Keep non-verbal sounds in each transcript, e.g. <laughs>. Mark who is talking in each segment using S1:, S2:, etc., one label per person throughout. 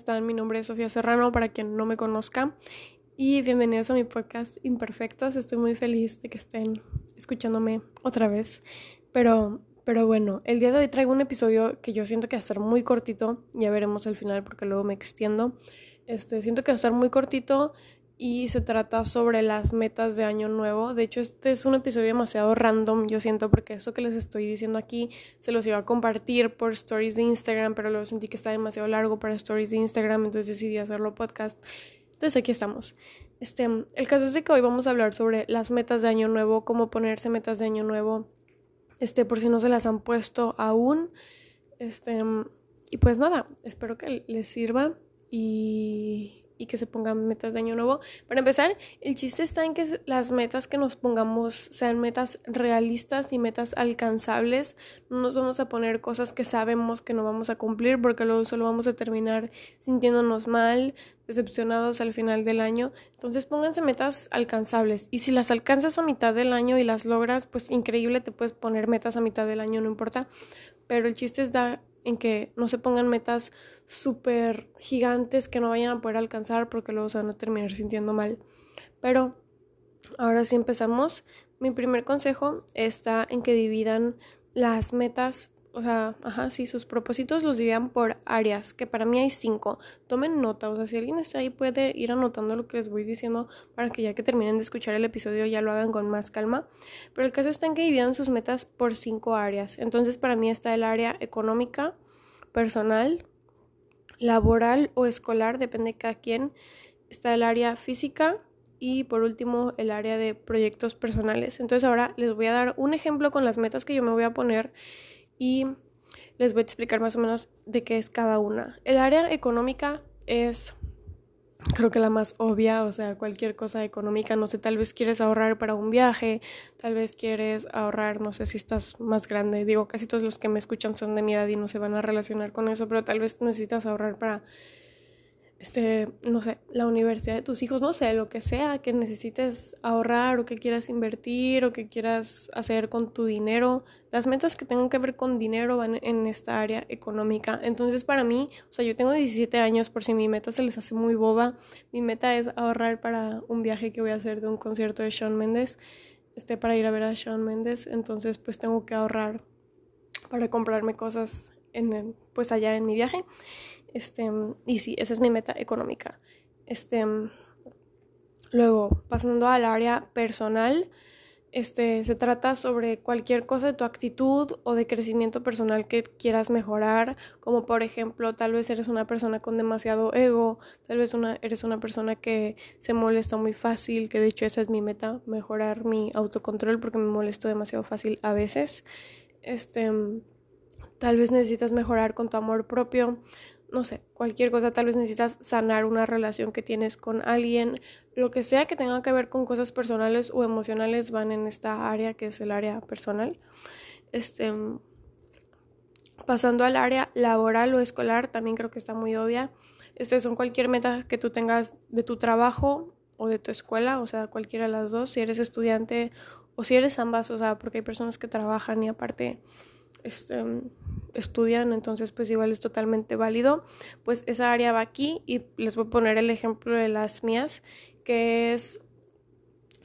S1: están? Mi nombre es Sofía Serrano, para quien no me conozca. Y bienvenidos a mi podcast Imperfectos. Estoy muy feliz de que estén escuchándome otra vez. Pero, pero bueno, el día de hoy traigo un episodio que yo siento que va a estar muy cortito. Ya veremos al final porque luego me extiendo. Este, siento que va a estar muy cortito y se trata sobre las metas de año nuevo. De hecho, este es un episodio demasiado random, yo siento, porque eso que les estoy diciendo aquí se los iba a compartir por stories de Instagram, pero luego sentí que está demasiado largo para stories de Instagram, entonces decidí hacerlo podcast. Entonces aquí estamos. Este, el caso es de que hoy vamos a hablar sobre las metas de año nuevo, cómo ponerse metas de año nuevo, este, por si no se las han puesto aún. Este, y pues nada, espero que les sirva y y que se pongan metas de año nuevo. Para empezar, el chiste está en que las metas que nos pongamos sean metas realistas y metas alcanzables. No nos vamos a poner cosas que sabemos que no vamos a cumplir porque luego solo vamos a terminar sintiéndonos mal, decepcionados al final del año. Entonces pónganse metas alcanzables y si las alcanzas a mitad del año y las logras, pues increíble, te puedes poner metas a mitad del año, no importa. Pero el chiste es dar en que no se pongan metas súper gigantes que no vayan a poder alcanzar porque luego se van a terminar sintiendo mal. Pero ahora sí empezamos. Mi primer consejo está en que dividan las metas o sea, ajá, sí, sus propósitos los dividan por áreas, que para mí hay cinco. Tomen nota, o sea, si alguien está ahí puede ir anotando lo que les voy diciendo para que ya que terminen de escuchar el episodio ya lo hagan con más calma. Pero el caso está en que dividan sus metas por cinco áreas. Entonces, para mí está el área económica, personal, laboral o escolar, depende de cada quien. Está el área física, y por último el área de proyectos personales. Entonces ahora les voy a dar un ejemplo con las metas que yo me voy a poner y les voy a explicar más o menos de qué es cada una. El área económica es creo que la más obvia, o sea, cualquier cosa económica, no sé, tal vez quieres ahorrar para un viaje, tal vez quieres ahorrar, no sé si estás más grande, digo, casi todos los que me escuchan son de mi edad y no se van a relacionar con eso, pero tal vez necesitas ahorrar para este, no sé, la universidad de tus hijos, no sé, lo que sea que necesites ahorrar o que quieras invertir o que quieras hacer con tu dinero. Las metas que tengan que ver con dinero van en esta área económica. Entonces, para mí, o sea, yo tengo 17 años, por si mi meta se les hace muy boba, mi meta es ahorrar para un viaje que voy a hacer de un concierto de Shawn Mendes, este, para ir a ver a Shawn Mendes. Entonces, pues tengo que ahorrar para comprarme cosas en pues allá en mi viaje. Este, y sí, esa es mi meta económica. Este, luego, pasando al área personal, este, se trata sobre cualquier cosa de tu actitud o de crecimiento personal que quieras mejorar, como por ejemplo, tal vez eres una persona con demasiado ego, tal vez una, eres una persona que se molesta muy fácil, que de hecho esa es mi meta, mejorar mi autocontrol porque me molesto demasiado fácil a veces. Este, tal vez necesitas mejorar con tu amor propio no sé, cualquier cosa, tal vez necesitas sanar una relación que tienes con alguien, lo que sea que tenga que ver con cosas personales o emocionales van en esta área que es el área personal. Este, pasando al área laboral o escolar, también creo que está muy obvia. Este son cualquier meta que tú tengas de tu trabajo o de tu escuela, o sea, cualquiera de las dos, si eres estudiante o si eres ambas, o sea, porque hay personas que trabajan y aparte este, estudian, entonces pues igual es totalmente válido. Pues esa área va aquí y les voy a poner el ejemplo de las mías, que es,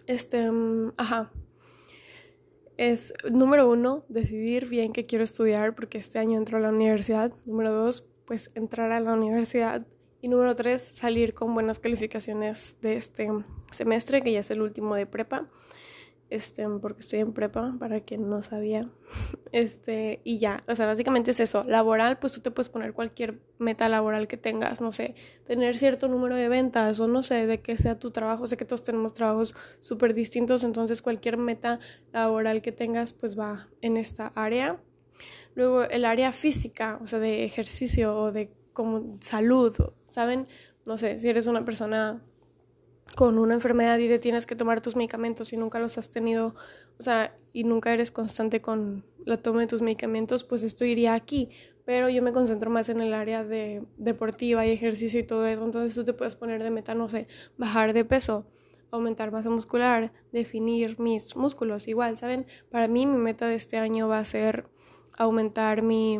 S1: este, ajá, es número uno, decidir bien qué quiero estudiar porque este año entro a la universidad. Número dos, pues entrar a la universidad. Y número tres, salir con buenas calificaciones de este semestre, que ya es el último de prepa este, porque estoy en prepa, para quien no sabía, <laughs> este, y ya, o sea, básicamente es eso, laboral, pues tú te puedes poner cualquier meta laboral que tengas, no sé, tener cierto número de ventas, o no sé, de qué sea tu trabajo, sé que todos tenemos trabajos súper distintos, entonces cualquier meta laboral que tengas, pues va en esta área. Luego el área física, o sea, de ejercicio o de como salud, ¿saben? No sé, si eres una persona con una enfermedad y te tienes que tomar tus medicamentos y nunca los has tenido, o sea, y nunca eres constante con la toma de tus medicamentos, pues esto iría aquí. Pero yo me concentro más en el área de deportiva y ejercicio y todo eso. Entonces tú te puedes poner de meta, no sé, bajar de peso, aumentar masa muscular, definir mis músculos. Igual, ¿saben? Para mí mi meta de este año va a ser aumentar mi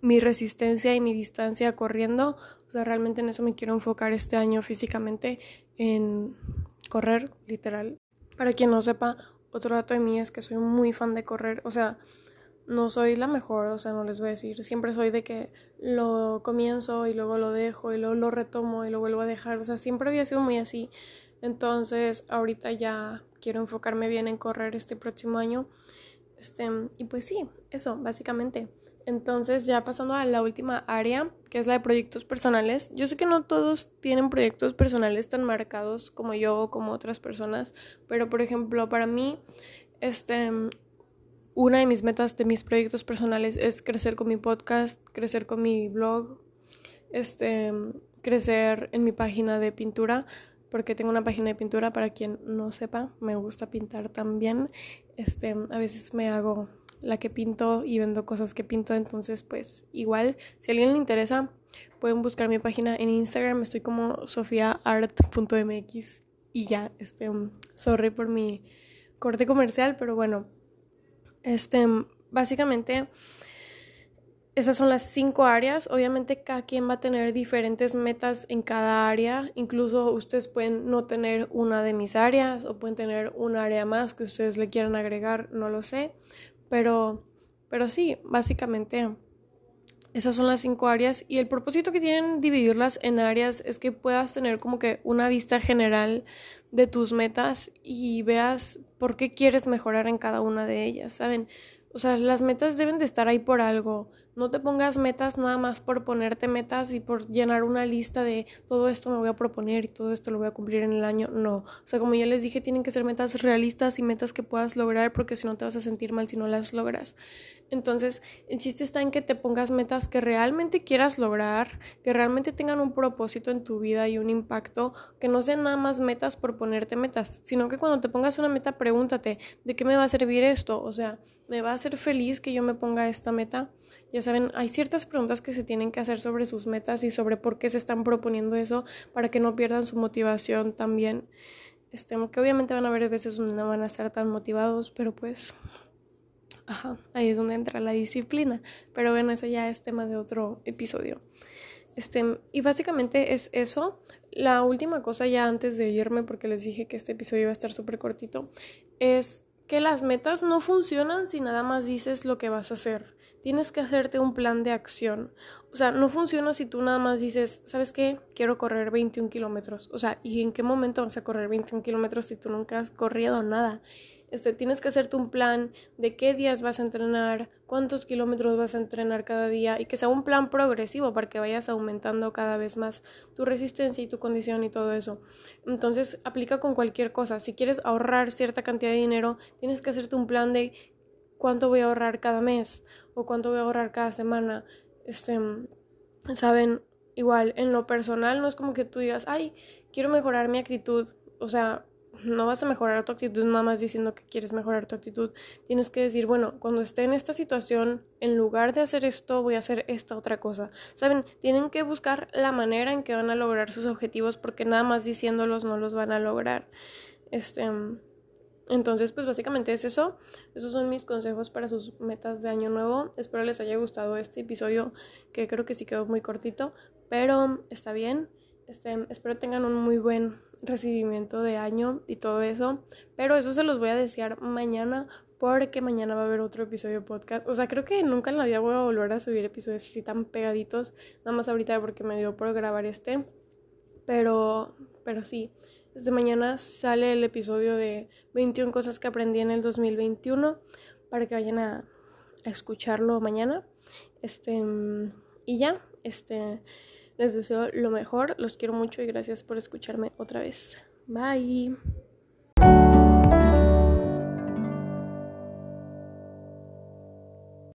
S1: mi resistencia y mi distancia corriendo. O sea, realmente en eso me quiero enfocar este año físicamente, en correr, literal. Para quien no sepa, otro dato de mí es que soy muy fan de correr. O sea, no soy la mejor, o sea, no les voy a decir. Siempre soy de que lo comienzo y luego lo dejo y luego lo retomo y lo vuelvo a dejar. O sea, siempre había sido muy así. Entonces, ahorita ya quiero enfocarme bien en correr este próximo año. Este, y pues sí, eso, básicamente. Entonces, ya pasando a la última área, que es la de proyectos personales. Yo sé que no todos tienen proyectos personales tan marcados como yo o como otras personas, pero por ejemplo, para mí, este, una de mis metas de mis proyectos personales es crecer con mi podcast, crecer con mi blog, este, crecer en mi página de pintura porque tengo una página de pintura para quien no sepa, me gusta pintar también. Este, a veces me hago la que pinto y vendo cosas que pinto, entonces pues igual, si a alguien le interesa, pueden buscar mi página en Instagram, estoy como sofiaart.mx y ya, este, sorry por mi corte comercial, pero bueno, este, básicamente esas son las cinco áreas. Obviamente cada quien va a tener diferentes metas en cada área. Incluso ustedes pueden no tener una de mis áreas o pueden tener un área más que ustedes le quieran agregar, no lo sé. Pero, pero sí, básicamente esas son las cinco áreas y el propósito que tienen dividirlas en áreas es que puedas tener como que una vista general de tus metas y veas por qué quieres mejorar en cada una de ellas, ¿saben? O sea, las metas deben de estar ahí por algo. No te pongas metas nada más por ponerte metas y por llenar una lista de todo esto me voy a proponer y todo esto lo voy a cumplir en el año. No. O sea, como ya les dije, tienen que ser metas realistas y metas que puedas lograr porque si no te vas a sentir mal si no las logras. Entonces, el chiste está en que te pongas metas que realmente quieras lograr, que realmente tengan un propósito en tu vida y un impacto, que no sean nada más metas por ponerte metas, sino que cuando te pongas una meta, pregúntate, ¿de qué me va a servir esto? O sea, ¿me va a hacer feliz que yo me ponga esta meta? Ya saben, hay ciertas preguntas que se tienen que hacer sobre sus metas y sobre por qué se están proponiendo eso para que no pierdan su motivación también. Este, que obviamente van a haber veces donde no van a estar tan motivados, pero pues, ajá, ahí es donde entra la disciplina. Pero bueno, ese ya es tema de otro episodio. Este, y básicamente es eso. La última cosa ya antes de irme, porque les dije que este episodio iba a estar súper cortito, es que las metas no funcionan si nada más dices lo que vas a hacer. Tienes que hacerte un plan de acción. O sea, no funciona si tú nada más dices, ¿sabes qué? Quiero correr 21 kilómetros. O sea, ¿y en qué momento vas a correr 21 kilómetros si tú nunca has corrido nada? Este, tienes que hacerte un plan de qué días vas a entrenar, cuántos kilómetros vas a entrenar cada día y que sea un plan progresivo para que vayas aumentando cada vez más tu resistencia y tu condición y todo eso. Entonces, aplica con cualquier cosa. Si quieres ahorrar cierta cantidad de dinero, tienes que hacerte un plan de cuánto voy a ahorrar cada mes o cuánto voy a ahorrar cada semana. Este, saben, igual en lo personal no es como que tú digas, ay, quiero mejorar mi actitud. O sea, no vas a mejorar tu actitud nada más diciendo que quieres mejorar tu actitud. Tienes que decir, bueno, cuando esté en esta situación, en lugar de hacer esto, voy a hacer esta otra cosa. Saben, tienen que buscar la manera en que van a lograr sus objetivos porque nada más diciéndolos no los van a lograr. Este, entonces, pues básicamente es eso. Esos son mis consejos para sus metas de año nuevo. Espero les haya gustado este episodio, que creo que sí quedó muy cortito, pero está bien. Este, espero tengan un muy buen recibimiento de año y todo eso. Pero eso se los voy a desear mañana porque mañana va a haber otro episodio podcast. O sea, creo que nunca en la vida voy a volver a subir episodios así tan pegaditos. Nada más ahorita porque me dio por grabar este. Pero, pero sí. Desde mañana sale el episodio de 21 cosas que aprendí en el 2021 para que vayan a, escucharlo mañana. Este, y ya, este, les deseo lo mejor, los quiero mucho y gracias por escucharme otra vez. Bye.